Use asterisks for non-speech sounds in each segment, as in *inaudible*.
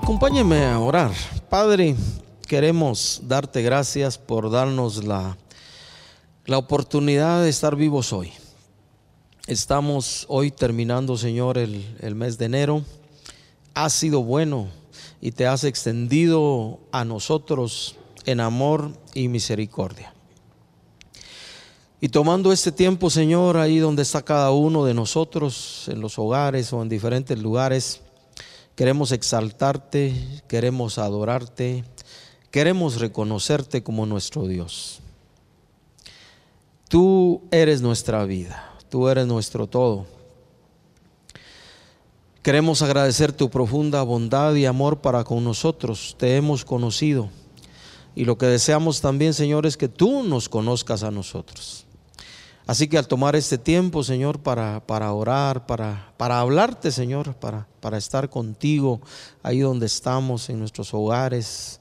Acompáñeme a orar. Padre, queremos darte gracias por darnos la, la oportunidad de estar vivos hoy. Estamos hoy terminando, Señor, el, el mes de enero. Has sido bueno y te has extendido a nosotros en amor y misericordia. Y tomando este tiempo, Señor, ahí donde está cada uno de nosotros, en los hogares o en diferentes lugares, queremos exaltarte, queremos adorarte, queremos reconocerte como nuestro Dios. Tú eres nuestra vida, tú eres nuestro todo. Queremos agradecer tu profunda bondad y amor para con nosotros. Te hemos conocido. Y lo que deseamos también, Señor, es que tú nos conozcas a nosotros. Así que al tomar este tiempo, Señor, para, para orar, para, para hablarte, Señor, para, para estar contigo ahí donde estamos, en nuestros hogares,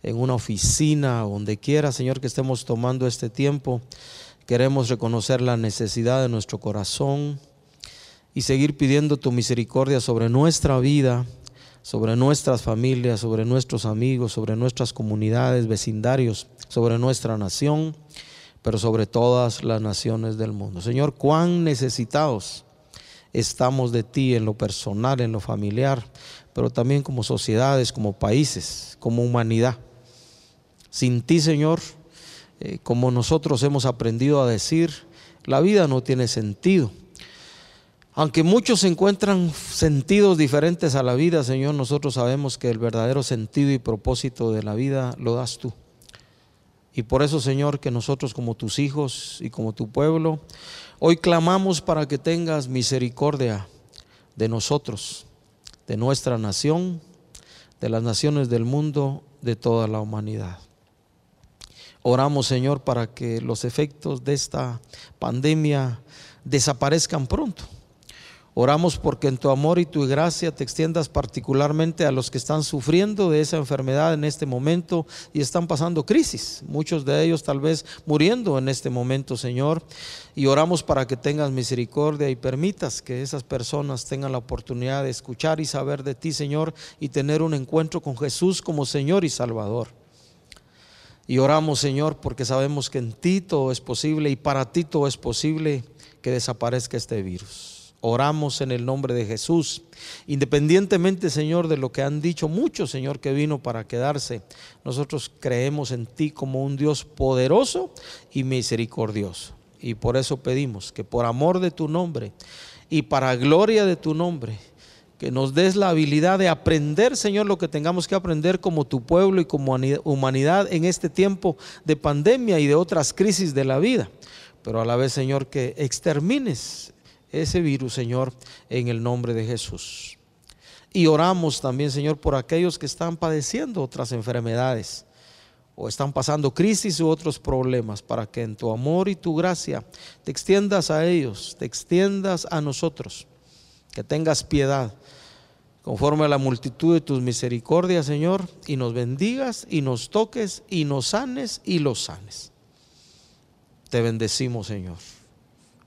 en una oficina, donde quiera, Señor, que estemos tomando este tiempo, queremos reconocer la necesidad de nuestro corazón y seguir pidiendo tu misericordia sobre nuestra vida, sobre nuestras familias, sobre nuestros amigos, sobre nuestras comunidades, vecindarios, sobre nuestra nación pero sobre todas las naciones del mundo. Señor, cuán necesitados estamos de ti en lo personal, en lo familiar, pero también como sociedades, como países, como humanidad. Sin ti, Señor, eh, como nosotros hemos aprendido a decir, la vida no tiene sentido. Aunque muchos encuentran sentidos diferentes a la vida, Señor, nosotros sabemos que el verdadero sentido y propósito de la vida lo das tú. Y por eso, Señor, que nosotros como tus hijos y como tu pueblo, hoy clamamos para que tengas misericordia de nosotros, de nuestra nación, de las naciones del mundo, de toda la humanidad. Oramos, Señor, para que los efectos de esta pandemia desaparezcan pronto Oramos porque en tu amor y tu gracia te extiendas particularmente a los que están sufriendo de esa enfermedad en este momento y están pasando crisis, muchos de ellos tal vez muriendo en este momento, Señor. Y oramos para que tengas misericordia y permitas que esas personas tengan la oportunidad de escuchar y saber de ti, Señor, y tener un encuentro con Jesús como Señor y Salvador. Y oramos, Señor, porque sabemos que en ti todo es posible y para ti todo es posible que desaparezca este virus. Oramos en el nombre de Jesús. Independientemente, Señor, de lo que han dicho muchos, Señor, que vino para quedarse, nosotros creemos en ti como un Dios poderoso y misericordioso. Y por eso pedimos que por amor de tu nombre y para gloria de tu nombre, que nos des la habilidad de aprender, Señor, lo que tengamos que aprender como tu pueblo y como humanidad en este tiempo de pandemia y de otras crisis de la vida. Pero a la vez, Señor, que extermines ese virus, Señor, en el nombre de Jesús. Y oramos también, Señor, por aquellos que están padeciendo otras enfermedades o están pasando crisis u otros problemas, para que en tu amor y tu gracia te extiendas a ellos, te extiendas a nosotros, que tengas piedad conforme a la multitud de tus misericordias, Señor, y nos bendigas y nos toques y nos sanes y los sanes. Te bendecimos, Señor.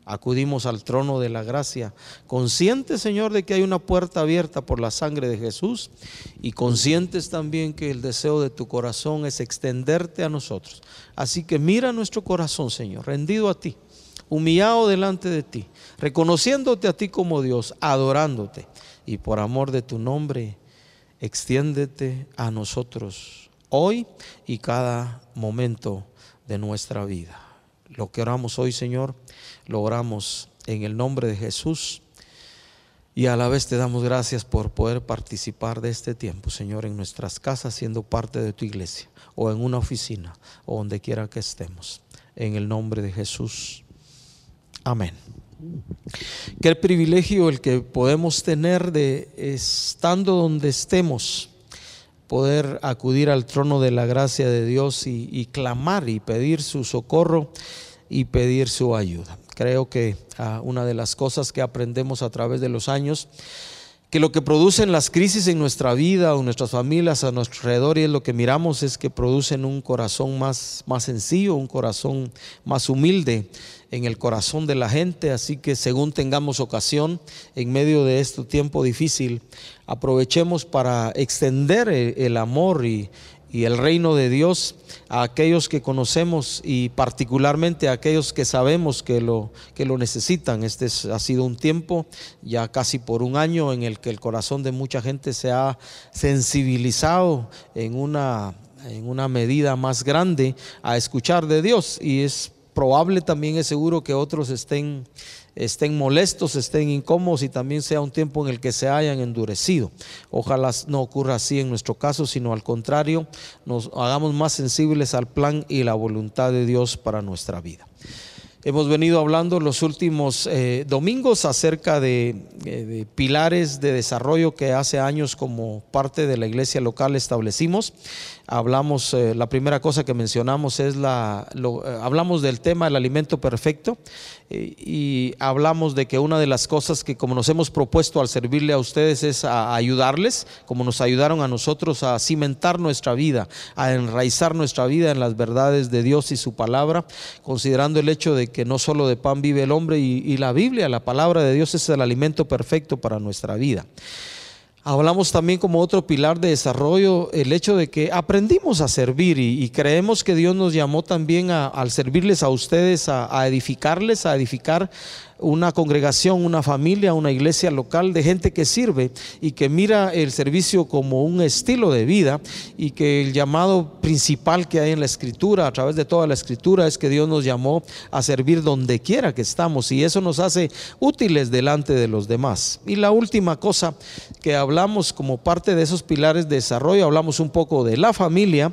Acudimos al trono de la gracia, conscientes, Señor, de que hay una puerta abierta por la sangre de Jesús y conscientes también que el deseo de tu corazón es extenderte a nosotros. Así que mira nuestro corazón, Señor, rendido a ti, humillado delante de ti, reconociéndote a ti como Dios, adorándote y por amor de tu nombre, extiéndete a nosotros hoy y cada momento de nuestra vida. Lo que oramos hoy, Señor, lo oramos en el nombre de Jesús. Y a la vez te damos gracias por poder participar de este tiempo, Señor, en nuestras casas, siendo parte de tu iglesia, o en una oficina, o donde quiera que estemos. En el nombre de Jesús. Amén. Qué privilegio el que podemos tener de, estando donde estemos, poder acudir al trono de la gracia de Dios y, clamar y pedir su socorro y pedir su ayuda. Creo que ah, una de las cosas que aprendemos a través de los años, que lo que producen las crisis en nuestra vida o en nuestras familias a nuestro alrededor y es lo que miramos es que producen un corazón más, más sencillo, un corazón más humilde, en el corazón de la gente, así que según tengamos ocasión en medio de este tiempo difícil, aprovechemos para extender el amor y, y el reino de Dios a aquellos que conocemos y particularmente a aquellos que sabemos que lo, que lo necesitan. Este ha sido un tiempo, ya casi por un año, en el que el corazón de mucha gente se ha sensibilizado en una, en una medida más grande a escuchar de Dios y es probable también, es seguro que otros estén estén molestos, estén incómodos y también sea un tiempo en el que se hayan endurecido. Ojalá no ocurra así en nuestro caso, sino al contrario, nos hagamos más sensibles al plan y la voluntad de Dios para nuestra vida. Hemos venido hablando los últimos eh, domingos acerca eh, de, pilares de desarrollo que hace años como parte de la iglesia local establecimos hablamos, eh, la primera cosa que mencionamos es la, eh, hablamos del tema del alimento perfecto eh, y hablamos de que una de las cosas que como nos hemos propuesto al servirle a ustedes es a ayudarles, como nos ayudaron a nosotros a cimentar nuestra vida, a enraizar nuestra vida en las verdades de Dios y su palabra, considerando el hecho de que no solo de pan vive el hombre y, y la Biblia, la palabra de Dios es el alimento perfecto para nuestra vida. Hablamos también como otro pilar de desarrollo el hecho de que aprendimos a servir y, creemos que Dios nos llamó también a, al servirles a ustedes, a edificarles, a edificar una congregación, una familia, una iglesia local de gente que sirve y que mira el servicio como un estilo de vida y que el llamado principal que hay en la escritura, a través de toda la escritura, es que Dios nos llamó a servir donde quiera que estamos y eso nos hace útiles delante de los demás. Y la última cosa que hablamos como parte de esos pilares de desarrollo, hablamos un poco de la familia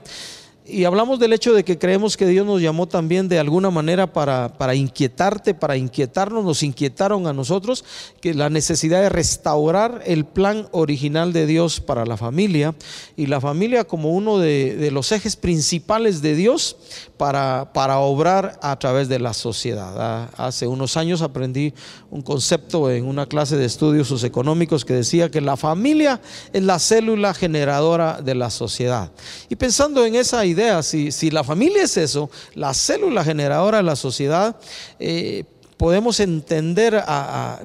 y hablamos del hecho de que creemos que Dios nos llamó también de alguna manera para, para, inquietarte, para inquietarnos, nos inquietaron a nosotros, que la necesidad de restaurar el plan original de Dios para la familia y la familia como uno de, los ejes principales de Dios para, para, obrar a través de la sociedad. Ah, hace unos años aprendí un concepto en una clase de estudios socioeconómicos que decía que la familia es la célula generadora de la sociedad. Y pensando en esa idea, si, la familia es eso, la célula generadora de la sociedad, eh, podemos entender,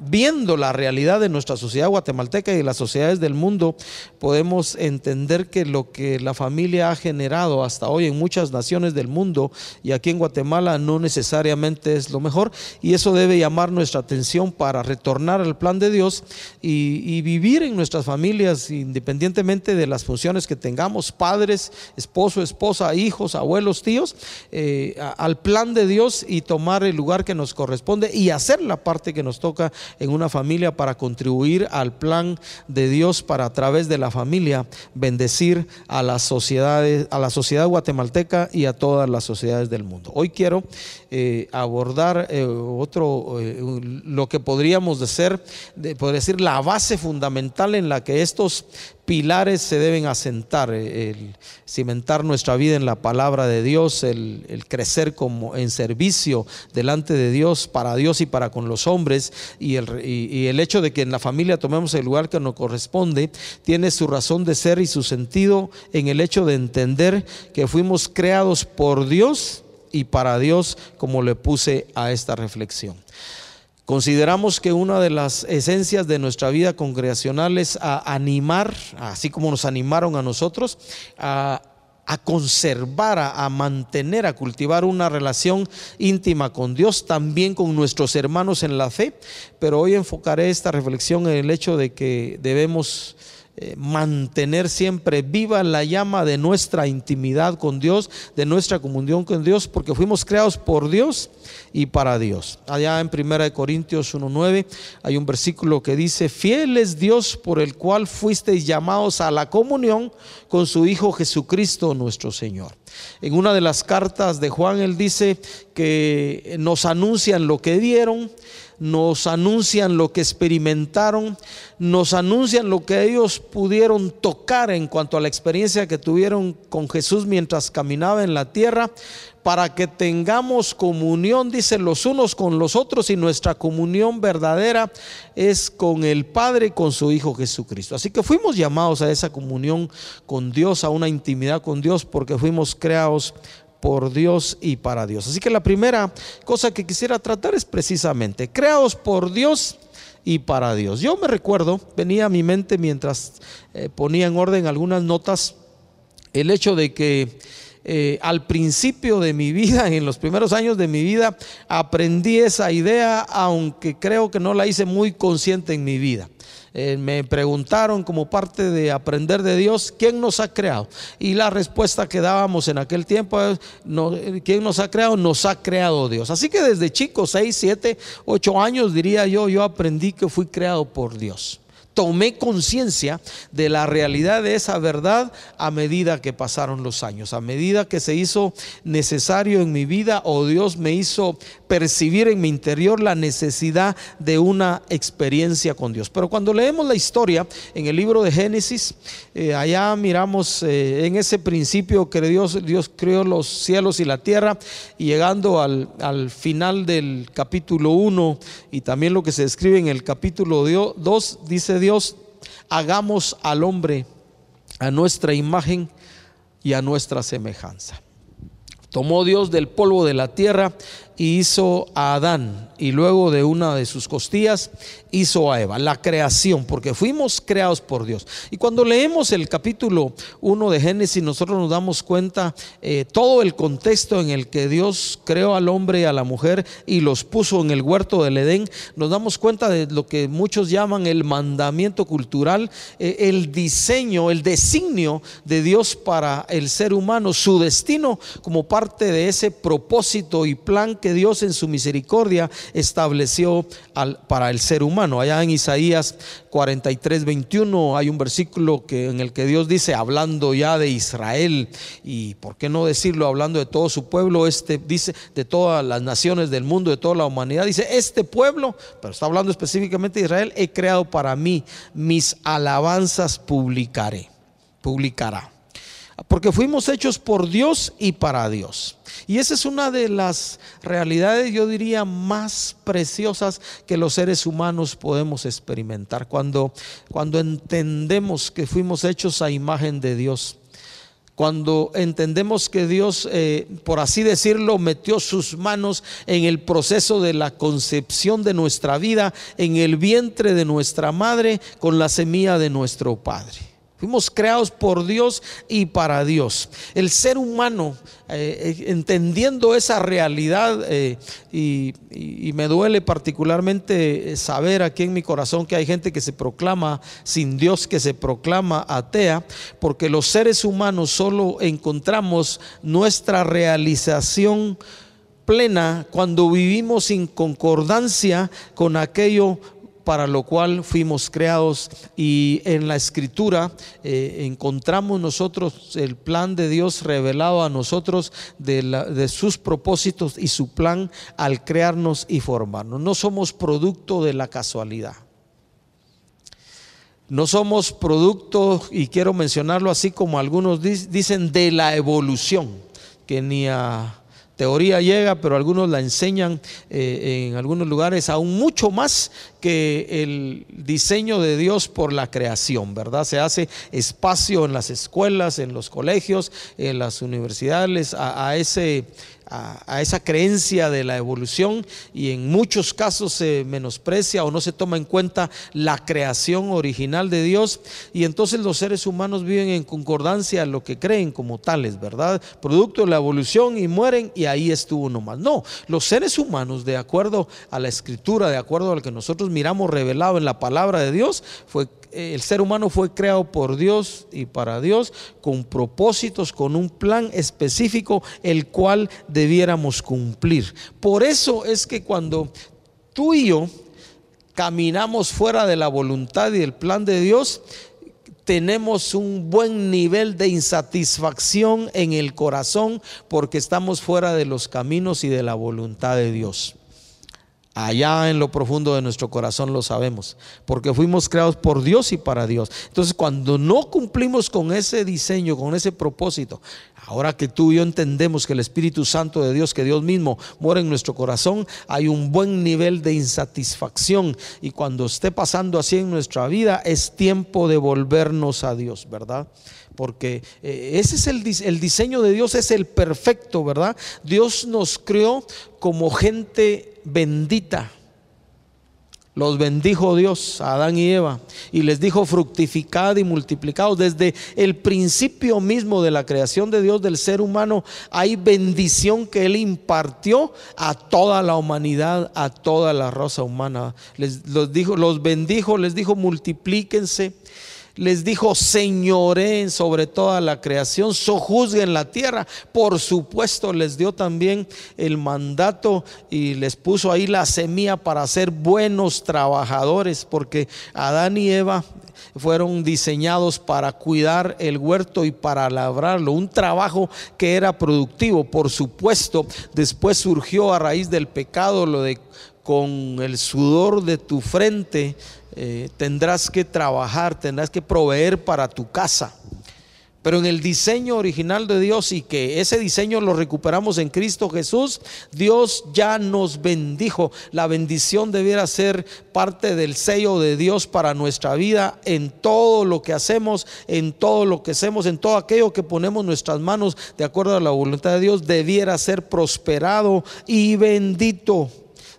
viendo la realidad de nuestra sociedad guatemalteca y de las sociedades del mundo, podemos entender que lo que la familia ha generado hasta hoy en muchas naciones del mundo y aquí en Guatemala no necesariamente es lo mejor y eso debe llamar nuestra atención para retornar al plan de Dios y, vivir en nuestras familias independientemente de las funciones que tengamos, padres, esposo, esposa, hijos, abuelos, tíos, eh, al plan de Dios y tomar el lugar que nos corresponde y hacer la parte que nos toca en una familia para contribuir al plan de Dios para a través de la familia bendecir a las sociedades, a la sociedad guatemalteca y a todas las sociedades del mundo. Hoy quiero eh, abordar eh, otro, eh, lo que podríamos decir, podría decir la base fundamental en la que estos pilares se deben asentar, el cimentar nuestra vida en la palabra de Dios, el, crecer como en servicio delante de Dios, para Dios y para con los hombres, y el, y el hecho de que en la familia tomemos el lugar que nos corresponde, tiene su razón de ser y su sentido en el hecho de entender que fuimos creados por Dios y para Dios, como le puse a esta reflexión. Consideramos que una de las esencias de nuestra vida congregacional es a animar, así como nos animaron a nosotros, a, conservar, a, mantener, a cultivar una relación íntima con Dios, también con nuestros hermanos en la fe. Pero hoy enfocaré esta reflexión en el hecho de que debemos eh, mantener siempre viva la llama de nuestra intimidad con Dios, de nuestra comunión con Dios, porque fuimos creados por Dios y para Dios. Allá en 1 Corintios 1.9 hay un versículo que dice, fiel es Dios por el cual fuisteis llamados a la comunión con su Hijo Jesucristo nuestro Señor. En una de las cartas de Juan él dice que nos anuncian lo que dieron, nos anuncian lo que experimentaron, nos anuncian lo que ellos pudieron tocar en cuanto a la experiencia que tuvieron con Jesús mientras caminaba en la tierra, para que tengamos comunión, dice, los unos con los otros y nuestra comunión verdadera es con el Padre y con su Hijo Jesucristo. Así que fuimos llamados a esa comunión con Dios, a una intimidad con Dios, porque fuimos creados por Dios y para Dios. Así que la primera cosa que quisiera tratar es precisamente, creados por Dios y para Dios. Yo me recuerdo, venía a mi mente mientras eh, ponía en orden algunas notas, el hecho de que eh, al principio de mi vida, *laughs* en los primeros años de mi vida, aprendí esa idea, aunque creo que no la hice muy consciente en mi vida. Eh, me preguntaron como parte de aprender de Dios, ¿quién nos ha creado? Y la respuesta que dábamos en aquel tiempo es, ¿quién nos ha creado? Nos ha creado Dios. Así que desde chico, 6, 7, 8 años, diría yo, yo aprendí que fui creado por Dios tomé conciencia de la realidad de esa verdad a medida que pasaron los años, a medida que se hizo necesario en mi vida o Dios me hizo percibir en mi interior la necesidad de una experiencia con Dios. Pero cuando leemos la historia en el libro de Génesis, eh, allá miramos eh, en ese principio que Dios, Dios creó los cielos y la tierra y llegando al, al final del capítulo 1 y también lo que se describe en el capítulo 2, dice Dios, hagamos al hombre a nuestra imagen y a nuestra semejanza. Tomó Dios del polvo de la tierra hizo a Adán y luego de una de sus costillas hizo a Eva, la creación, porque fuimos creados por Dios. Y cuando leemos el capítulo 1 de Génesis, nosotros nos damos cuenta eh, todo el contexto en el que Dios creó al hombre y a la mujer y los puso en el huerto del Edén, nos damos cuenta de lo que muchos llaman el mandamiento cultural, eh, el diseño, el designio de Dios para el ser humano, su destino como parte de ese propósito y plan que Dios en su misericordia estableció para el ser humano. Allá en Isaías 43, 21 hay un versículo que, en el que Dios dice, hablando ya de Israel, y por qué no decirlo, hablando de todo su pueblo, este dice de todas las naciones del mundo, de toda la humanidad, dice, este pueblo, pero está hablando específicamente de Israel, he creado para mí, mis alabanzas publicaré, publicará porque fuimos hechos por Dios y para Dios. Y esa es una de las realidades, yo diría, más preciosas que los seres humanos podemos experimentar. Cuando, cuando entendemos que fuimos hechos a imagen de Dios. Cuando entendemos que Dios, eh, por así decirlo, metió sus manos en el proceso de la concepción de nuestra vida, en el vientre de nuestra madre, con la semilla de nuestro Padre. Fuimos creados por Dios y para Dios. El ser humano, eh, eh, entendiendo esa realidad, eh, y, me duele particularmente saber aquí en mi corazón que hay gente que se proclama sin Dios, que se proclama atea, porque los seres humanos solo encontramos nuestra realización plena cuando vivimos en concordancia con aquello para lo cual fuimos creados y en la escritura eh, encontramos nosotros el plan de Dios revelado a nosotros de, de, sus propósitos y su plan al crearnos y formarnos. No somos producto de la casualidad. No somos producto, y quiero mencionarlo así como algunos dicen, de la evolución, que ni a teoría llega, pero algunos la enseñan eh, en algunos lugares aún mucho más que el diseño de Dios por la creación, ¿verdad? Se hace espacio en las escuelas, en los colegios, en las universidades, a ese a, esa creencia de la evolución y en muchos casos se menosprecia o no se toma en cuenta la creación original de Dios y entonces los seres humanos viven en concordancia a lo que creen como tales, ¿verdad? Producto de la evolución y mueren y ahí estuvo nomás. No, los seres humanos de acuerdo a la escritura, de acuerdo a lo que nosotros miramos revelado en la palabra de Dios, fue el ser humano fue creado por Dios y para Dios con propósitos, con un plan específico, el cual debiéramos cumplir. Por eso es que cuando tú y yo caminamos fuera de la voluntad y del plan de Dios, tenemos un buen nivel de insatisfacción en el corazón porque estamos fuera de los caminos y de la voluntad de Dios. Allá en lo profundo de nuestro corazón lo sabemos, porque fuimos creados por Dios y para Dios. Entonces, cuando no cumplimos con ese diseño, con ese propósito, ahora que tú y yo entendemos que el Espíritu Santo de Dios, que Dios mismo mora en nuestro corazón, hay un buen nivel de insatisfacción. Y cuando esté pasando así en nuestra vida, es tiempo de volvernos a Dios, ¿verdad? porque eh, ese es el, el, diseño de Dios, es el perfecto, ¿verdad? Dios nos creó como gente bendita. Los bendijo Dios a Adán y Eva y les dijo fructificad y multiplicados. Desde el principio mismo de la creación de Dios del ser humano hay bendición que Él impartió a toda la humanidad, a toda la raza humana. Les los dijo, los bendijo, les dijo multiplíquense les dijo, señoreen sobre toda la creación, sojuzguen la tierra. Por supuesto, les dio también el mandato y les puso ahí la semilla para ser buenos trabajadores, porque Adán y Eva fueron diseñados para cuidar el huerto y para labrarlo, un trabajo que era productivo. Por supuesto, después surgió a raíz del pecado lo de con el sudor de tu frente eh, tendrás que trabajar, tendrás que proveer para tu casa. Pero en el diseño original de Dios y que ese diseño lo recuperamos en Cristo Jesús, Dios ya nos bendijo. La bendición debiera ser parte del sello de Dios para nuestra vida en todo lo que hacemos, en todo lo que hacemos, en todo aquello que ponemos nuestras manos de acuerdo a la voluntad de Dios, debiera ser prosperado y bendito.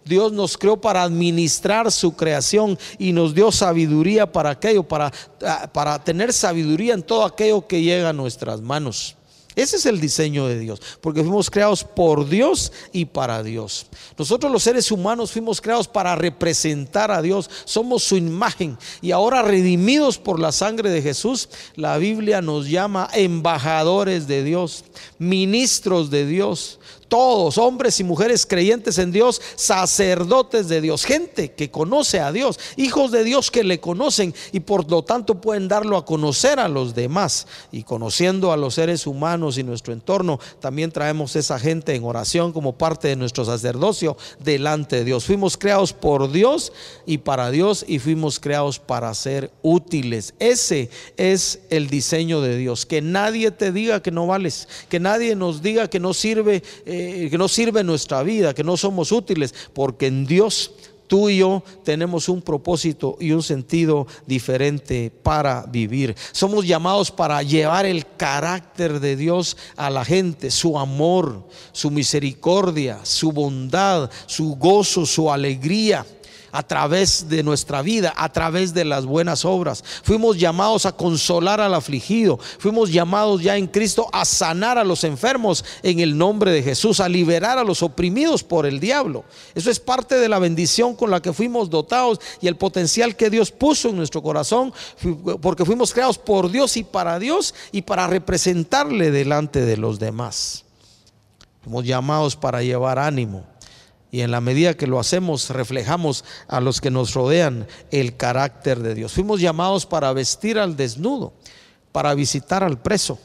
Dios nos creó para administrar su creación y nos dio sabiduría para aquello, para, para tener sabiduría en todo aquello que llega a nuestras manos. Ese es el diseño de Dios, porque fuimos creados por Dios y para Dios. Nosotros los seres humanos fuimos creados para representar a Dios, somos su imagen y ahora redimidos por la sangre de Jesús, la Biblia nos llama embajadores de Dios, ministros de Dios, todos, hombres y mujeres creyentes en Dios, sacerdotes de Dios, gente que conoce a Dios, hijos de Dios que le conocen y por lo tanto pueden darlo a conocer a los demás. Y conociendo a los seres humanos y nuestro entorno, también traemos esa gente en oración como parte de nuestro sacerdocio delante de Dios. Fuimos creados por Dios y para Dios y fuimos creados para ser útiles. Ese es el diseño de Dios. Que nadie te diga que no vales, que nadie nos diga que no sirve. Eh, que no sirve nuestra vida, que no somos útiles, porque en Dios tú y yo tenemos un propósito y un sentido diferente para vivir. Somos llamados para llevar el carácter de Dios a la gente, su amor, su misericordia, su bondad, su gozo, su alegría a través de nuestra vida, a través de las buenas obras. Fuimos llamados a consolar al afligido. Fuimos llamados ya en Cristo a sanar a los enfermos en el nombre de Jesús, a liberar a los oprimidos por el diablo. Eso es parte de la bendición con la que fuimos dotados y el potencial que Dios puso en nuestro corazón, porque fuimos creados por Dios y para Dios y para representarle delante de los demás. Fuimos llamados para llevar ánimo y en la medida que lo hacemos, reflejamos a los que nos rodean el carácter de Dios. Fuimos llamados para vestir al desnudo, para visitar al preso,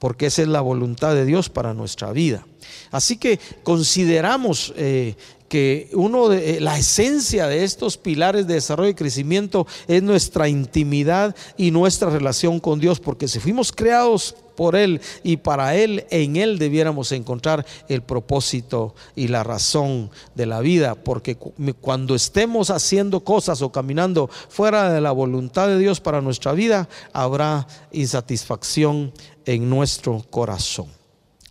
porque esa es la voluntad de Dios para nuestra vida. Así que consideramos eh, que uno de eh, la esencia de estos pilares de desarrollo y crecimiento es nuestra intimidad y nuestra relación con Dios, porque si fuimos creados por Él y para Él, en Él debiéramos encontrar el propósito y la razón de la vida, porque cuando estemos haciendo cosas o caminando fuera de la voluntad de Dios para nuestra vida, habrá insatisfacción en nuestro corazón.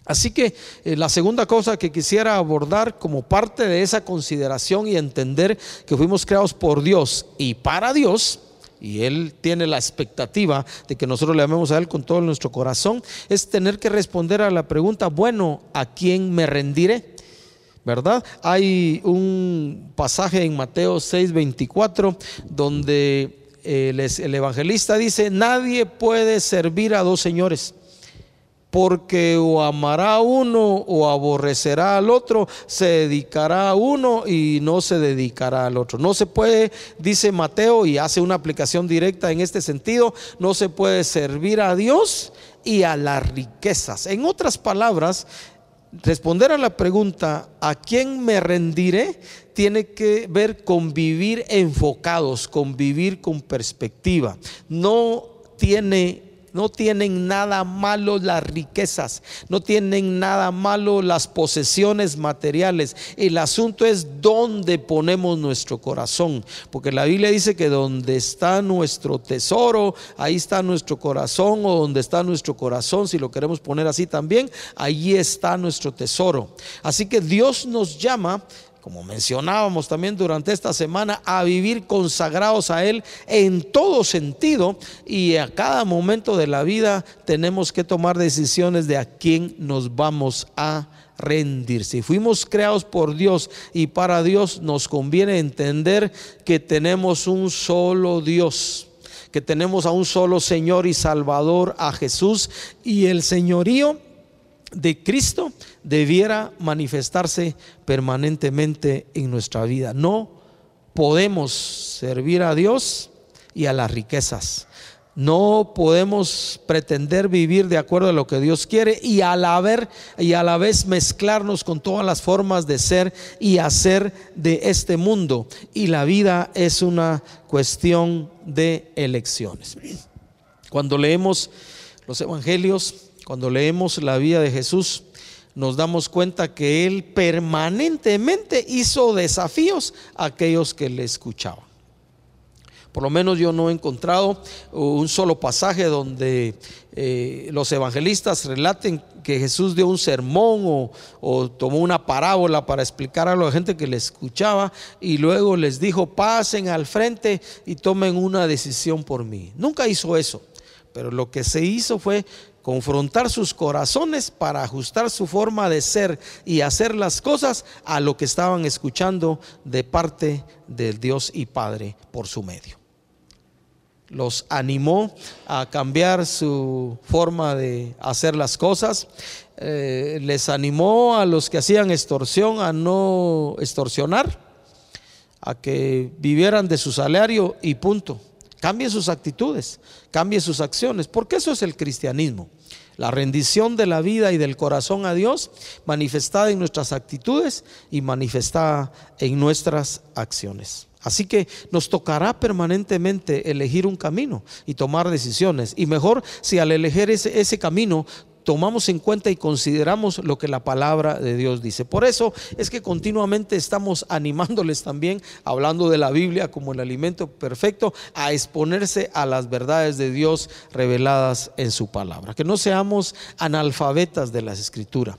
Así que eh, la segunda cosa que quisiera abordar como parte de esa consideración y entender que fuimos creados por Dios y para Dios, y Él tiene la expectativa de que nosotros le amemos a Él con todo nuestro corazón, es tener que responder a la pregunta, bueno, ¿a quién me rendiré? ¿Verdad? Hay un pasaje en Mateo 6:24 donde el, el evangelista dice, nadie puede servir a dos señores porque o amará uno o aborrecerá al otro, se dedicará a uno y no se dedicará al otro. No se puede, dice Mateo, y hace una aplicación directa en este sentido, no se puede servir a Dios y a las riquezas. En otras palabras, responder a la pregunta, ¿a quién me rendiré? Tiene que ver con vivir enfocados, con vivir con perspectiva. No tiene no tienen nada malo las riquezas, no tienen nada malo las posesiones materiales. El asunto es dónde ponemos nuestro corazón, porque la Biblia dice que donde está nuestro tesoro, ahí está nuestro corazón, o donde está nuestro corazón, si lo queremos poner así también, ahí está nuestro tesoro. Así que Dios nos llama como mencionábamos también durante esta semana, a vivir consagrados a Él en todo sentido y a cada momento de la vida tenemos que tomar decisiones de a quién nos vamos a rendir. Si fuimos creados por Dios y para Dios, nos conviene entender que tenemos un solo Dios que tenemos a un solo Señor y Salvador, a Jesús, y el señorío de Cristo debiera manifestarse permanentemente en nuestra vida. No podemos servir a Dios y a las riquezas. No podemos pretender vivir de acuerdo a lo que Dios quiere y a la, ver, y a la vez mezclarnos con todas las formas de ser y hacer de este mundo. Y la vida es una cuestión de elecciones. Cuando leemos los evangelios, cuando leemos la vida de Jesús, nos damos cuenta que Él permanentemente hizo desafíos a aquellos que le escuchaban. Por lo menos yo no he encontrado un solo pasaje donde eh, los evangelistas relaten que Jesús dio un sermón o, o, tomó una parábola para explicar a la gente que le escuchaba y luego les dijo, pasen al frente y tomen una decisión por mí. Nunca hizo eso, pero lo que se hizo fue confrontar sus corazones para ajustar su forma de ser y hacer las cosas a lo que estaban escuchando de parte del Dios y Padre por su medio. Los animó a cambiar su forma de hacer las cosas, eh, les animó a los que hacían extorsión a no extorsionar, a que vivieran de su salario y punto Cambie sus actitudes, cambie sus acciones, porque eso es el cristianismo. La rendición de la vida y del corazón a Dios manifestada en nuestras actitudes y manifestada en nuestras acciones. Así que nos tocará permanentemente elegir un camino y tomar decisiones. Y mejor si al elegir ese, ese camino tomamos en cuenta y consideramos lo que la palabra de Dios dice. Por eso es que continuamente estamos animándoles también, hablando de la Biblia como el alimento perfecto, a exponerse a las verdades de Dios reveladas en su palabra. Que no seamos analfabetas de las escrituras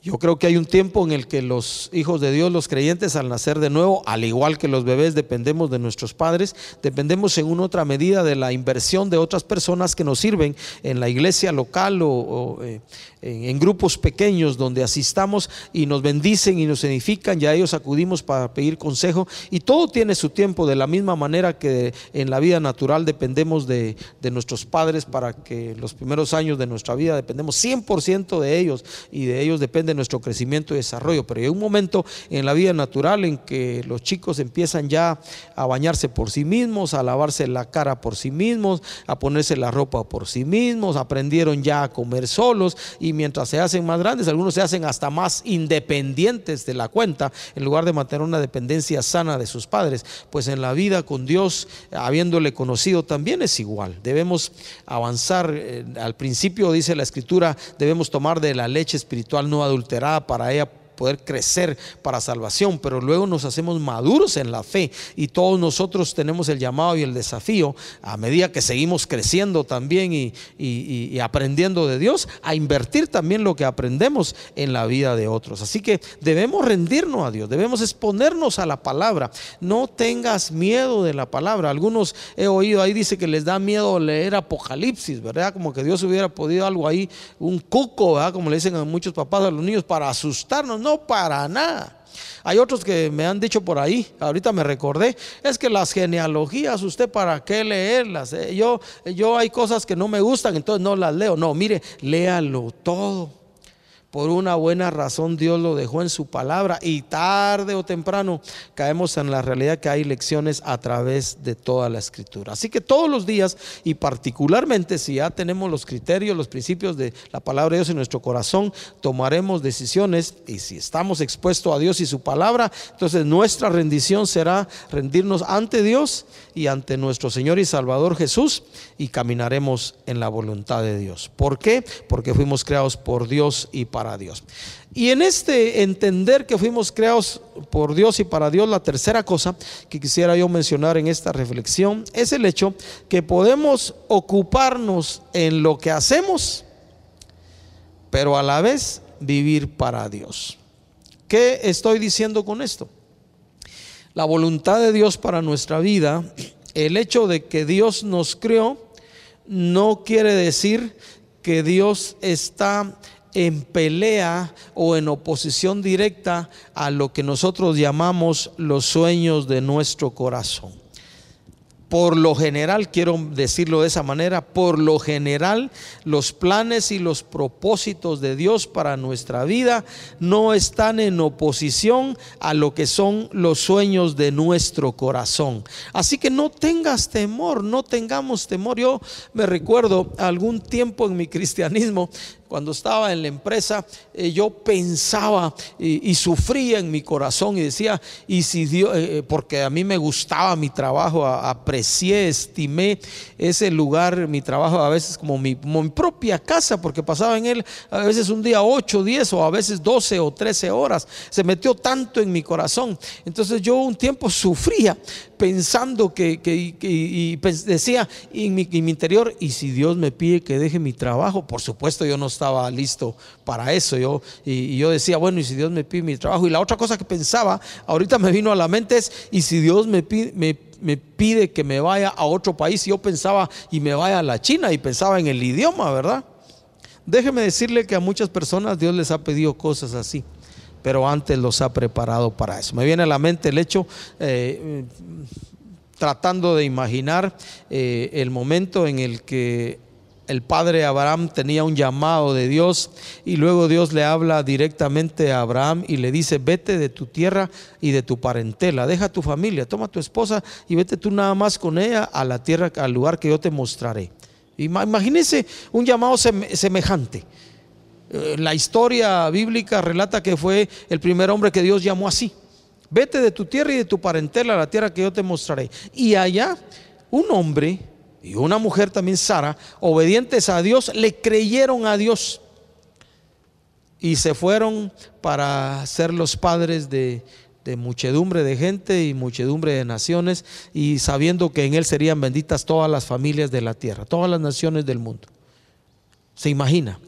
yo creo que hay un tiempo en el que los hijos de Dios, los creyentes, al nacer de nuevo, al igual que los bebés, dependemos de nuestros padres, dependemos en una otra medida de la inversión de otras personas que nos sirven en la iglesia local o, eh, en, grupos pequeños donde asistamos y nos bendicen y nos edifican, ya ellos acudimos para pedir consejo y todo tiene su tiempo. De la misma manera que en la vida natural dependemos de, de nuestros padres para que los primeros años de nuestra vida dependemos 100% de ellos y de ellos depende nuestro crecimiento y desarrollo, pero hay un momento en la vida natural en que los chicos empiezan ya a bañarse por sí mismos, a lavarse la cara por sí mismos, a ponerse la ropa por sí mismos, aprendieron ya a comer solos y mientras se hacen más grandes, algunos se hacen hasta más independientes de la cuenta, en lugar de mantener una dependencia sana de sus padres. Pues en la vida con Dios, habiéndole conocido, también es igual. Debemos avanzar. Eh, al principio dice la escritura, debemos tomar de la leche espiritual no adulterada para ella poder crecer para salvación, pero luego nos hacemos maduros en la fe y todos nosotros tenemos el llamado y el desafío a medida que seguimos creciendo también y, aprendiendo de Dios, a invertir también lo que aprendemos en la vida de otros. Así que debemos rendirnos a Dios, debemos exponernos a la palabra. No tengas miedo de la palabra. Algunos he oído ahí dice que les da miedo leer Apocalipsis, ¿verdad? Como que Dios hubiera podido algo ahí, un cuco, ¿verdad? Como le dicen a muchos papás a los niños para asustarnos. No para nada. Hay otros que me han dicho por ahí, ahorita me recordé, es que las genealogías, usted para qué leerlas. Eh, yo, yo hay cosas que no me gustan, entonces no las leo. No, mire, léalo todo. Por una buena razón Dios lo dejó en su palabra y tarde o temprano caemos en la realidad que hay lecciones a través de toda la escritura. Así que todos los días y particularmente si ya tenemos los criterios, los principios de la palabra de Dios en nuestro corazón, tomaremos decisiones y si estamos expuestos a Dios y su palabra, entonces nuestra rendición será rendirnos ante Dios y ante nuestro Señor y Salvador Jesús y caminaremos en la voluntad de Dios. ¿Por qué? Porque fuimos creados por Dios y para Dios. Y en este entender que fuimos creados por Dios y para Dios, la tercera cosa que quisiera yo mencionar en esta reflexión es el hecho que podemos ocuparnos en lo que hacemos, pero a la vez vivir para Dios. ¿Qué estoy diciendo con esto? La voluntad de Dios para nuestra vida, el hecho de que Dios nos creó, no quiere decir que Dios está en pelea o en oposición directa a lo que nosotros llamamos los sueños de nuestro corazón. Por lo general, quiero decirlo de esa manera, por lo general los planes y los propósitos de Dios para nuestra vida no están en oposición a lo que son los sueños de nuestro corazón. Así que no tengas temor, no tengamos temor. Yo me recuerdo algún tiempo en mi cristianismo, cuando estaba en la empresa, eh, yo pensaba y, sufría en mi corazón y decía, y si Dios, eh, eh, porque a mí me gustaba mi trabajo, aprecié, estimé ese lugar, mi trabajo a veces como mi, mi, propia casa, porque pasaba en él a veces un día 8, 10 o a veces 12 o 13 horas. Se metió tanto en mi corazón. Entonces yo un tiempo sufría pensando que, y decía en mi, en mi interior, y si Dios me pide que deje mi trabajo, por supuesto yo no estaba listo para eso. Yo, y, yo decía, bueno, y si Dios me pide mi trabajo. Y la otra cosa que pensaba, ahorita me vino a la mente es, y si Dios me pide, me, pide que me vaya a otro país, yo pensaba y me vaya a la China y pensaba en el idioma, ¿verdad? Déjeme decirle que a muchas personas Dios les ha pedido cosas así pero antes los ha preparado para eso. Me viene a la mente el hecho, eh, tratando de imaginar eh, el momento en el que el padre Abraham tenía un llamado de Dios y luego Dios le habla directamente a Abraham y le dice, vete de tu tierra y de tu parentela, deja tu familia, toma tu esposa y vete tú nada más con ella a la tierra, al lugar que yo te mostraré. Imagínese un llamado semejante. Eh, la historia bíblica relata que fue el primer hombre que Dios llamó así. Vete de tu tierra y de tu parentela a la tierra que yo te mostraré. Y allá un hombre y una mujer también, Sara, obedientes a Dios, le creyeron a Dios y se fueron para ser los padres de, muchedumbre de gente y muchedumbre de naciones y sabiendo que en él serían benditas todas las familias de la tierra, todas las naciones del mundo. ¿Se imagina?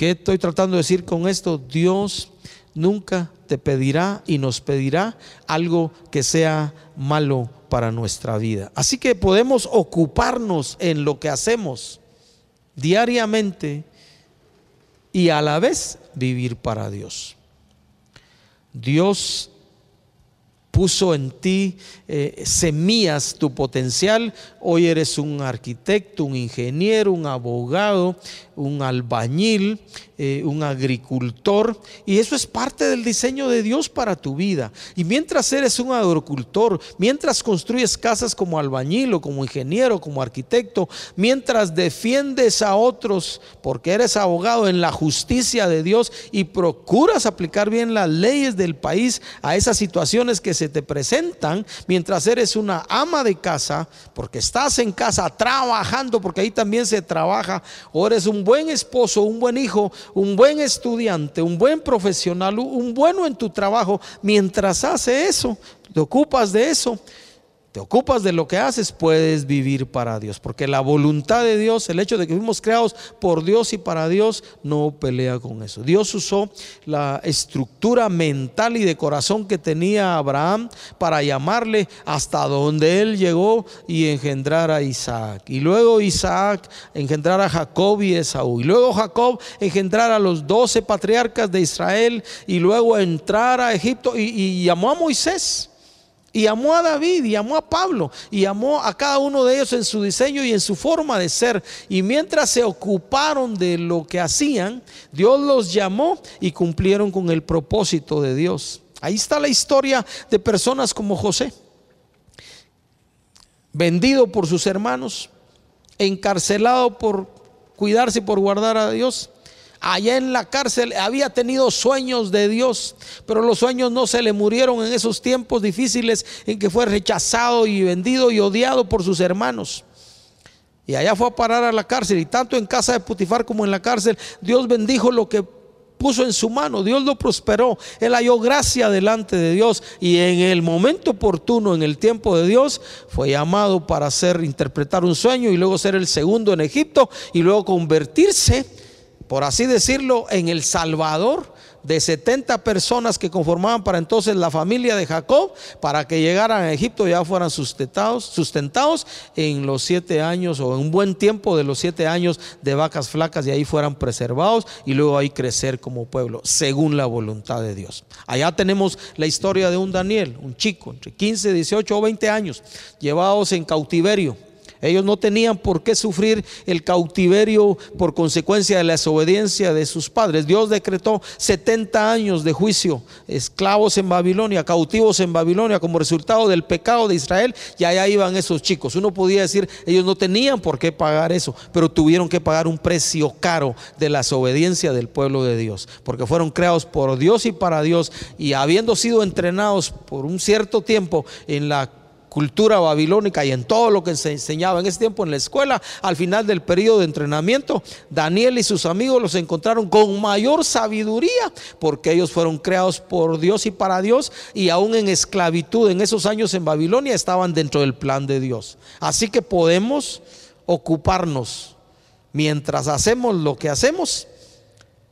¿Qué estoy tratando de decir con esto? Dios nunca te pedirá y nos pedirá algo que sea malo para nuestra vida. Así que podemos ocuparnos en lo que hacemos diariamente y a la vez vivir para Dios. Dios puso en ti eh, semillas tu potencial. Hoy eres un arquitecto, un ingeniero, un abogado, un albañil, eh, un agricultor. Y eso es parte del diseño de Dios para tu vida. Y mientras eres un agricultor, mientras construyes casas como albañil o como ingeniero, como arquitecto, mientras defiendes a otros porque eres abogado en la justicia de Dios y procuras aplicar bien las leyes del país a esas situaciones que se te presentan, mientras eres una ama de casa, porque estás en casa trabajando, porque ahí también se trabaja, o eres un buen esposo, un buen hijo, un buen estudiante, un buen profesional, un bueno en tu trabajo, mientras hace eso, te ocupas de eso, te ocupas de lo que haces, puedes vivir para Dios. Porque la voluntad de Dios, el hecho de que fuimos creados por Dios y para Dios, no pelea con eso. Dios usó la estructura mental y de corazón que tenía Abraham para llamarle hasta donde él llegó y engendrar a Isaac. Y luego Isaac engendrar a Jacob y Esaú. Y luego Jacob engendrar a los doce patriarcas de Israel. Y luego entrar a Egipto y, y llamó a Moisés Y amó a David y amó a Pablo y amó a cada uno de ellos en su diseño y en su forma de ser. Y mientras se ocuparon de lo que hacían, Dios los llamó y cumplieron con el propósito de Dios. Ahí está la historia de personas como José, vendido por sus hermanos, encarcelado por cuidarse y por guardar a Dios allá en la cárcel había tenido sueños de Dios, pero los sueños no se le murieron en esos tiempos difíciles en que fue rechazado y vendido y odiado por sus hermanos. Y allá fue a parar a la cárcel y tanto en casa de Putifar como en la cárcel, Dios bendijo lo que puso en su mano, Dios lo prosperó, él halló gracia delante de Dios y en el momento oportuno, en el tiempo de Dios, fue llamado para hacer interpretar un sueño y luego ser el segundo en Egipto y luego convertirse por así decirlo, en el Salvador de 70 personas que conformaban para entonces la familia de Jacob, para que llegaran a Egipto ya fueran sustentados, sustentados en los siete años o en un buen tiempo de los siete años de vacas flacas y ahí fueran preservados y luego ahí crecer como pueblo, según la voluntad de Dios. Allá tenemos la historia de un Daniel, un chico entre 15, 18 o 20 años, llevados en cautiverio ellos no tenían por qué sufrir el cautiverio por consecuencia de la desobediencia de sus padres. Dios decretó 70 años de juicio, esclavos en Babilonia, cautivos en Babilonia, como resultado del pecado de Israel, y allá iban esos chicos. Uno podía decir, ellos no tenían por qué pagar eso, pero tuvieron que pagar un precio caro de la desobediencia del pueblo de Dios, porque fueron creados por Dios y para Dios, y habiendo sido entrenados por un cierto tiempo en la cultura babilónica y en todo lo que se enseñaba en ese tiempo en la escuela, al final del periodo de entrenamiento, Daniel y sus amigos los encontraron con mayor sabiduría, porque ellos fueron creados por Dios y para Dios, y aún en esclavitud en esos años en Babilonia estaban dentro del plan de Dios. Así que podemos ocuparnos mientras hacemos lo que hacemos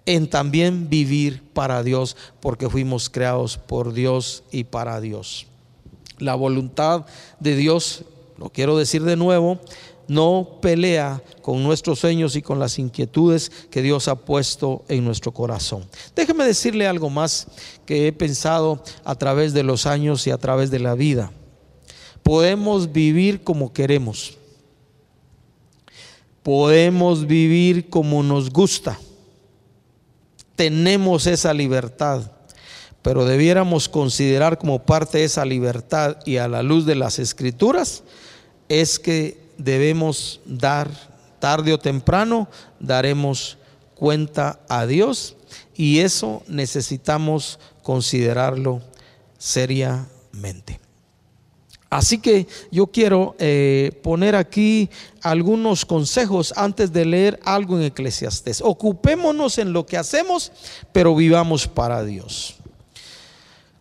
en también vivir para Dios, porque fuimos creados por Dios y para Dios. La voluntad de Dios, lo quiero decir de nuevo, no pelea con nuestros sueños y con las inquietudes que Dios ha puesto en nuestro corazón. Déjeme decirle algo más que he pensado a través de los años y a través de la vida. Podemos vivir como queremos. Podemos vivir como nos gusta. Tenemos esa libertad pero debiéramos considerar como parte de esa libertad y a la luz de las escrituras, es que debemos dar, tarde o temprano, daremos cuenta a Dios y eso necesitamos considerarlo seriamente. Así que yo quiero eh, poner aquí algunos consejos antes de leer algo en Eclesiastés. Ocupémonos en lo que hacemos, pero vivamos para Dios.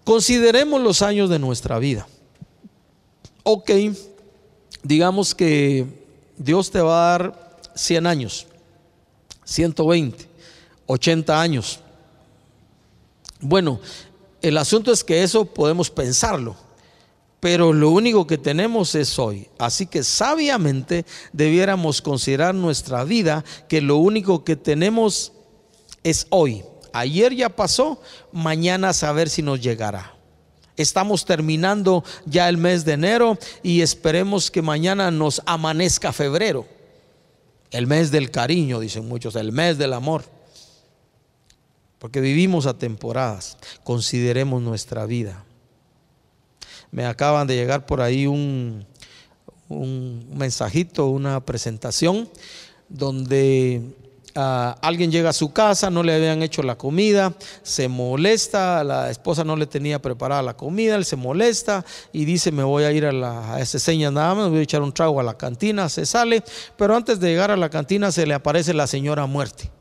Consideremos los años de nuestra vida. Ok, digamos que Dios te va a dar 100 años, 120, 80 años. Bueno, el asunto es que eso podemos pensarlo, pero lo único que tenemos es hoy. Así que sabiamente debiéramos considerar nuestra vida que lo único que tenemos es hoy. Ayer ya pasó, mañana a saber si nos llegará. Estamos terminando ya el mes de enero y esperemos que mañana nos amanezca febrero. El mes del cariño, dicen muchos, el mes del amor. Porque vivimos a temporadas. Consideremos nuestra vida. Me acaban de llegar por ahí un, un mensajito, una presentación, donde alguien llega a su casa, no le habían hecho la comida, se molesta, la esposa no le tenía preparada la comida, él se molesta y dice me voy a ir a, la, ese seña nada más, me voy a echar un trago a la cantina, se sale, pero antes de llegar a la cantina se le aparece la señora muerte.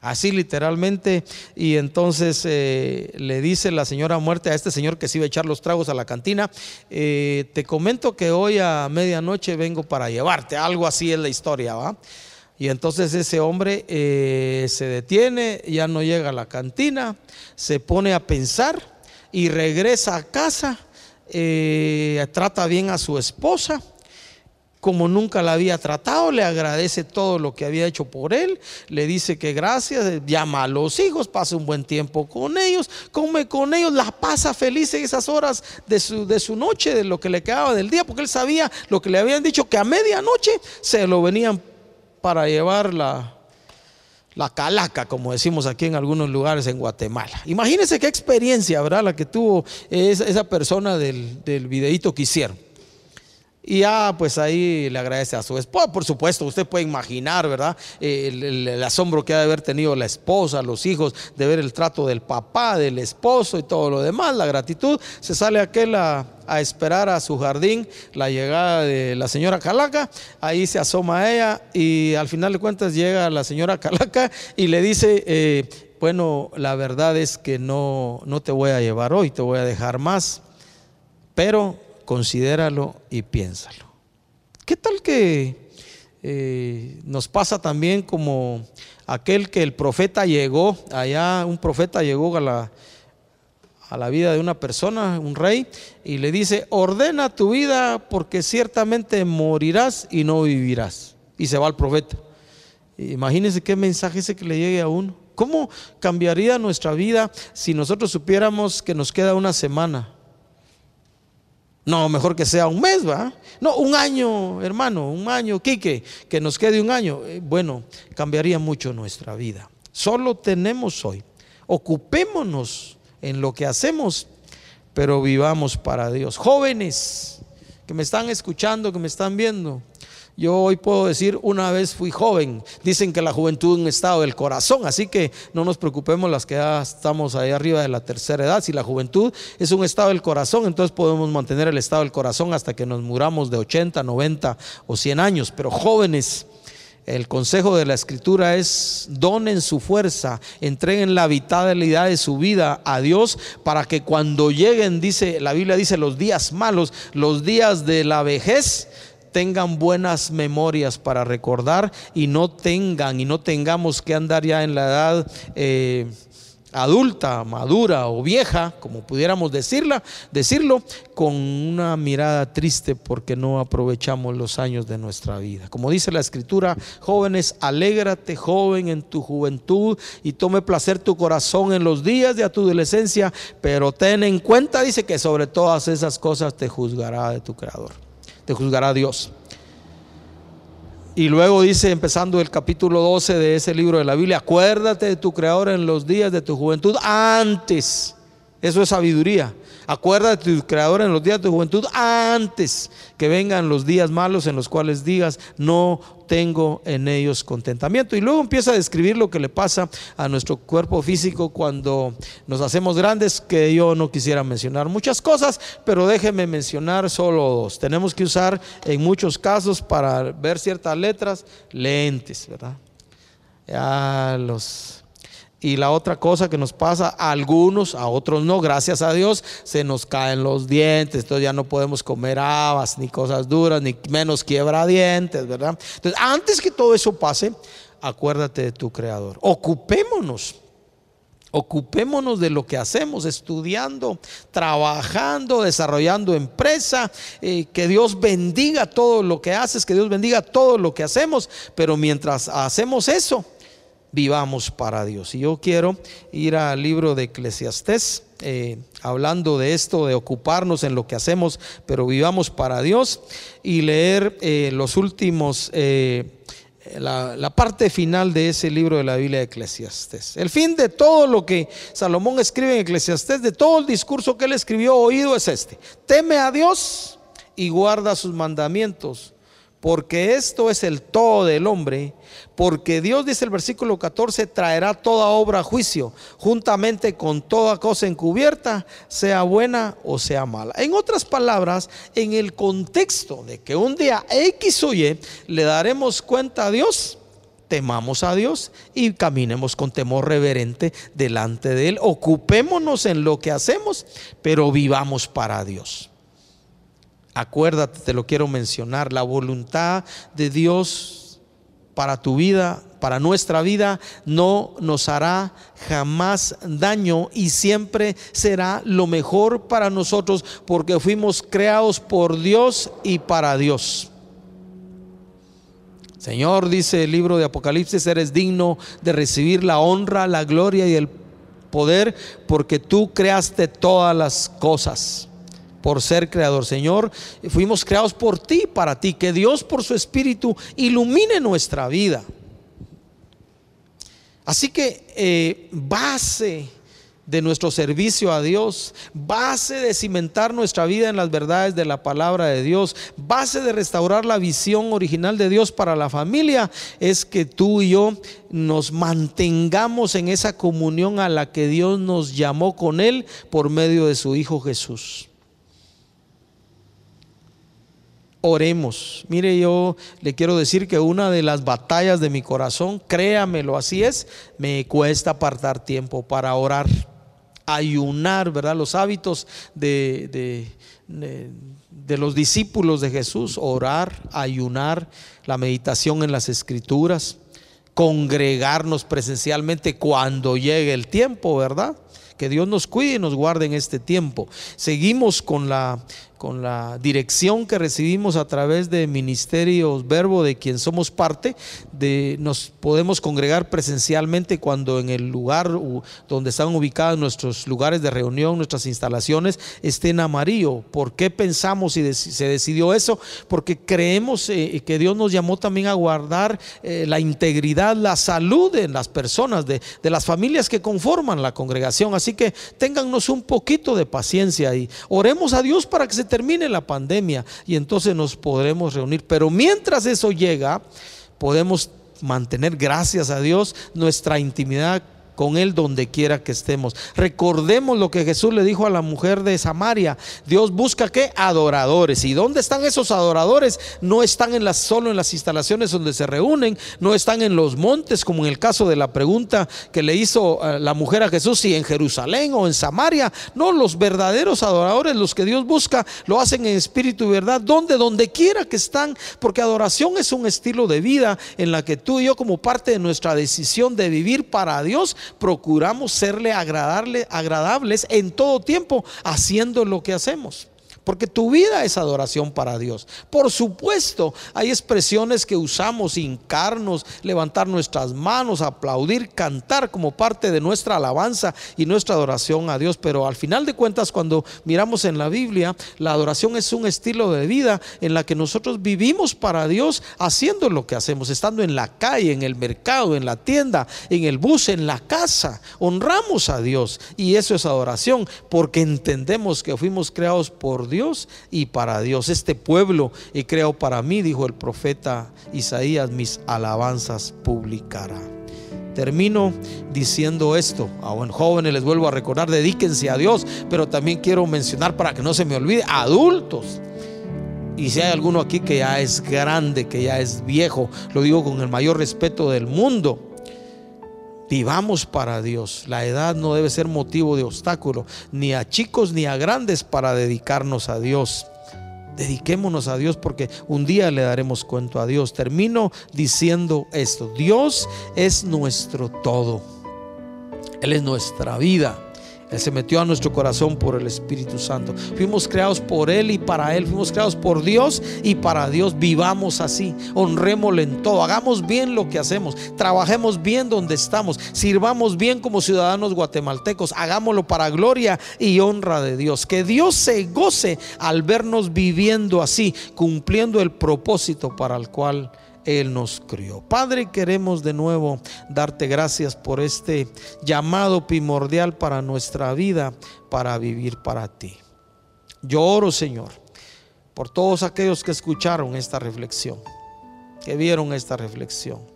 Así literalmente, y entonces eh, le dice la señora muerte a este señor que se iba a echar los tragos a la cantina, eh, te comento que hoy a medianoche vengo para llevarte, algo así es la historia, ¿va? Y entonces ese hombre eh, se detiene, ya no llega a la cantina, se pone a pensar y regresa a casa, eh, trata bien a su esposa, como nunca la había tratado, le agradece todo lo que había hecho por él, le dice que gracias, llama a los hijos, pasa un buen tiempo con ellos, come con ellos, la pasa feliz en esas horas de su, de su noche, de lo que le quedaba del día, porque él sabía lo que le habían dicho, que a medianoche se lo venían para llevar la, la calaca, como decimos aquí en algunos lugares en Guatemala. Imagínense qué experiencia, ¿verdad? La que tuvo esa, persona del, del videíto que hicieron. Y ya, pues ahí le agradece a su esposa. Por supuesto, usted puede imaginar, ¿verdad? El, asombro que ha de haber tenido la esposa, los hijos, de ver el trato del papá, del esposo y todo lo demás, la gratitud. Se sale aquel a, esperar a su jardín la llegada de la señora Calaca. Ahí se asoma a ella y al final de cuentas llega la señora *laughs* Calaca y le dice, eh, bueno, la verdad es que no, no te voy a llevar hoy, te voy a dejar más. Pero considéralo y piénsalo. ¿Qué tal que eh, nos pasa también como aquel que el profeta llegó, allá un profeta llegó a la, a la vida de una persona, un rey, y le dice, ordena tu vida porque ciertamente morirás y no vivirás. Y se va al profeta. Imagínense qué mensaje ese que le llegue a uno. ¿Cómo cambiaría nuestra vida si nosotros supiéramos que nos queda una semana? No, mejor que sea un mes, ¿va? No, un año, hermano, un año, Quique, que nos quede un año. Eh, bueno, cambiaría mucho nuestra vida. Solo tenemos hoy. Ocupémonos en lo que hacemos, pero vivamos para Dios. Jóvenes que me están escuchando, que me están viendo, yo hoy puedo decir, una vez fui joven. Dicen que la juventud es un estado del corazón, así que no nos preocupemos las que ya estamos ahí arriba de la tercera edad. Si la juventud es un estado del corazón, entonces podemos mantener el estado del corazón hasta que nos muramos de 80, 90 o 100 años. Pero jóvenes, el consejo de la escritura es donen su fuerza, entreguen la vitalidad de su vida a Dios para que cuando lleguen, dice la Biblia dice los días malos, los días de la vejez, tengan buenas memorias para recordar y no tengan y no tengamos que andar ya en la edad eh, adulta, madura o vieja, como pudiéramos decirla, decirlo, con una mirada triste porque no aprovechamos los años de nuestra vida. Como dice la escritura, jóvenes, alégrate joven en tu juventud y tome placer tu corazón en los días de tu adolescencia, pero ten en cuenta, dice que sobre todas esas cosas te juzgará de tu creador te juzgará Dios. Y luego dice, empezando el capítulo 12 de ese libro de la Biblia, acuérdate de tu Creador en los días de tu juventud antes. Eso es sabiduría. Acuérdate de tu Creador en los días de tu juventud antes que vengan los días malos en los cuales digas, no tengo en ellos contentamiento. Y luego empieza a describir lo que le pasa a nuestro cuerpo físico cuando nos hacemos grandes, que yo no quisiera mencionar muchas cosas, pero déjeme mencionar solo dos. Tenemos que usar en muchos casos para ver ciertas letras lentes, ¿verdad? Ya los y la otra cosa que nos pasa a algunos, a otros no, gracias a Dios, se nos caen los dientes, entonces ya no podemos comer habas, ni cosas duras, ni menos quiebra dientes, ¿verdad? Entonces, antes que todo eso pase, acuérdate de tu Creador. Ocupémonos. Ocupémonos de lo que hacemos, estudiando, trabajando, desarrollando empresa. Eh, que Dios bendiga todo lo que haces, que Dios bendiga todo lo que hacemos. Pero mientras hacemos eso, vivamos para Dios. Y yo quiero ir al libro de Eclesiastés, eh, hablando de esto, de ocuparnos en lo que hacemos, pero vivamos para Dios, y leer eh, los últimos, eh, la, la, parte final de ese libro de la Biblia de Eclesiastés. El fin de todo lo que Salomón escribe en Eclesiastés, de todo el discurso que él escribió oído es este. Teme a Dios y guarda sus mandamientos porque esto es el todo del hombre, porque Dios, dice el versículo 14, traerá toda obra a juicio, juntamente con toda cosa encubierta, sea buena o sea mala. En otras palabras, en el contexto de que un día X o Y le daremos cuenta a Dios, temamos a Dios y caminemos con temor reverente delante de Él. Ocupémonos en lo que hacemos, pero vivamos para Dios. Acuérdate, te lo quiero mencionar, la voluntad de Dios para tu vida, para nuestra vida, no nos hará jamás daño y siempre será lo mejor para nosotros porque fuimos creados por Dios y para Dios. Señor, dice el libro de Apocalipsis, eres digno de recibir la honra, la gloria y el poder porque tú creaste todas las cosas por ser creador. Señor, fuimos creados por ti, para ti. Que Dios por su Espíritu ilumine nuestra vida. Así que eh, base de nuestro servicio a Dios, base de cimentar nuestra vida en las verdades de la palabra de Dios, base de restaurar la visión original de Dios para la familia, es que tú y yo nos mantengamos en esa comunión a la que Dios nos llamó con Él por medio de su Hijo Jesús. Oremos. Mire, yo le quiero decir que una de las batallas de mi corazón, créamelo, así es, me cuesta apartar tiempo para orar ayunar, ¿verdad? Los hábitos de, de, los discípulos de Jesús, orar, ayunar, la meditación en las escrituras, congregarnos presencialmente cuando llegue el tiempo, ¿verdad? Que Dios nos cuide y nos guarde en este tiempo. Seguimos con la con la dirección que recibimos a través de Ministerios Verbo, de quien somos parte, de, nos podemos congregar presencialmente cuando en el lugar donde están ubicados nuestros lugares de reunión, nuestras instalaciones, estén amarillo. ¿Por qué pensamos y se decidió eso? Porque creemos eh, que Dios nos llamó también a guardar eh, la integridad, la salud de las personas, de, de las familias que conforman la congregación. Así que téngannos un poquito de paciencia y oremos a Dios para que se termine la pandemia y entonces nos podremos reunir. Pero mientras eso llega, podemos mantener, gracias a Dios, nuestra intimidad con Él donde quiera que estemos. Recordemos lo que Jesús le dijo a la mujer de Samaria. Dios busca que adoradores. ¿Y dónde están esos adoradores? No están en las, solo en las instalaciones donde se reúnen, no están en los montes, como en el caso de la pregunta que le hizo eh, la mujer a Jesús, si en Jerusalén o en Samaria. No, los verdaderos adoradores, los que Dios busca, lo hacen en espíritu y verdad, donde, donde quiera que están, porque adoración es un estilo de vida en la que tú y yo, como parte de nuestra decisión de vivir para Dios, procuramos serle agradables en todo tiempo haciendo lo que hacemos. Porque tu vida es adoración para Dios. Por supuesto, hay expresiones que usamos, hincarnos, levantar nuestras manos, aplaudir, cantar como parte de nuestra alabanza y nuestra adoración a Dios. Pero al final de cuentas, cuando miramos en la Biblia, la adoración es un estilo de vida en la que nosotros vivimos para Dios haciendo lo que hacemos, estando en la calle, en el mercado, en la tienda, en el bus, en la casa. Honramos a Dios y eso es adoración porque entendemos que fuimos creados por Dios Dios y para Dios. Este pueblo he creado para mí, dijo el profeta Isaías, mis alabanzas publicará. Termino diciendo esto. A buen jóvenes les vuelvo a recordar, dedíquense a Dios, pero también quiero mencionar para que no se me olvide, adultos. Y si hay alguno aquí que ya es grande, que ya es viejo, lo digo con el mayor respeto del mundo. Vivamos para Dios. La edad no debe ser motivo de obstáculo, ni a chicos ni a grandes para dedicarnos a Dios. Dediquémonos a Dios porque un día le daremos cuento a Dios. Termino diciendo esto. Dios es nuestro todo. Él es nuestra vida. Él se metió a nuestro corazón por el Espíritu Santo. Fuimos creados por Él y para Él. Fuimos creados por Dios y para Dios. Vivamos así. Honrémosle en todo. Hagamos bien lo que hacemos. Trabajemos bien donde estamos. Sirvamos bien como ciudadanos guatemaltecos. Hagámoslo para gloria y honra de Dios. Que Dios se goce al vernos viviendo así, cumpliendo el propósito para el cual él nos crió. Padre, queremos de nuevo darte gracias por este llamado primordial para nuestra vida, para vivir para ti. Yo oro, Señor, por todos aquellos que escucharon esta reflexión, que vieron esta reflexión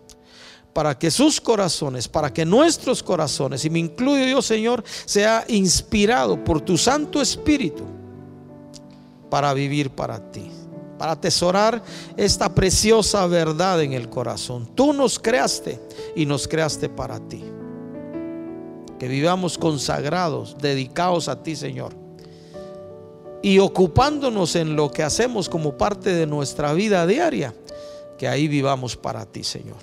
para que sus corazones, para que nuestros corazones, y me incluyo yo, Señor, sea inspirado por tu Santo Espíritu para vivir para ti para atesorar esta preciosa verdad en el corazón. Tú nos creaste y nos creaste para ti. Que vivamos consagrados, dedicados a ti, Señor. Y ocupándonos en lo que hacemos como parte de nuestra vida diaria, que ahí vivamos para ti, Señor.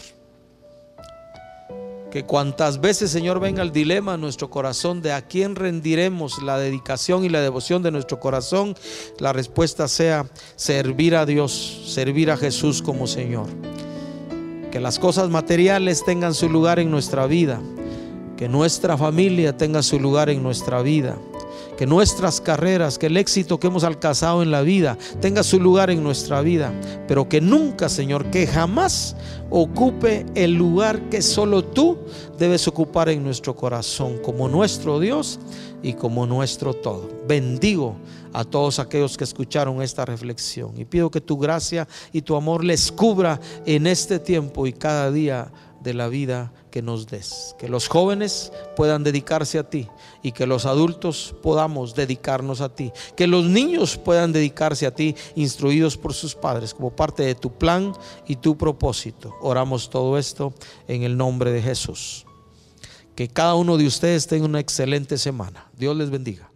Que cuantas veces, Señor, venga el dilema en nuestro corazón de a quién rendiremos la dedicación y la devoción de nuestro corazón, la respuesta sea servir a Dios, servir a Jesús como Señor. Que las cosas materiales tengan su lugar en nuestra vida. Que nuestra familia tenga su lugar en nuestra vida que nuestras carreras, que el éxito que hemos alcanzado en la vida tenga su lugar en nuestra vida, pero que nunca, Señor, que jamás ocupe el lugar que solo tú debes ocupar en nuestro corazón, como nuestro Dios y como nuestro todo. Bendigo a todos aquellos que escucharon esta reflexión y pido que tu gracia y tu amor les cubra en este tiempo y cada día de la vida que nos des. Que los jóvenes puedan dedicarse a ti y que los adultos podamos dedicarnos a ti. Que los niños puedan dedicarse a ti, instruidos por sus padres, como parte de tu plan y tu propósito. Oramos todo esto en el nombre de Jesús. Que cada uno de ustedes tenga una excelente semana. Dios les bendiga.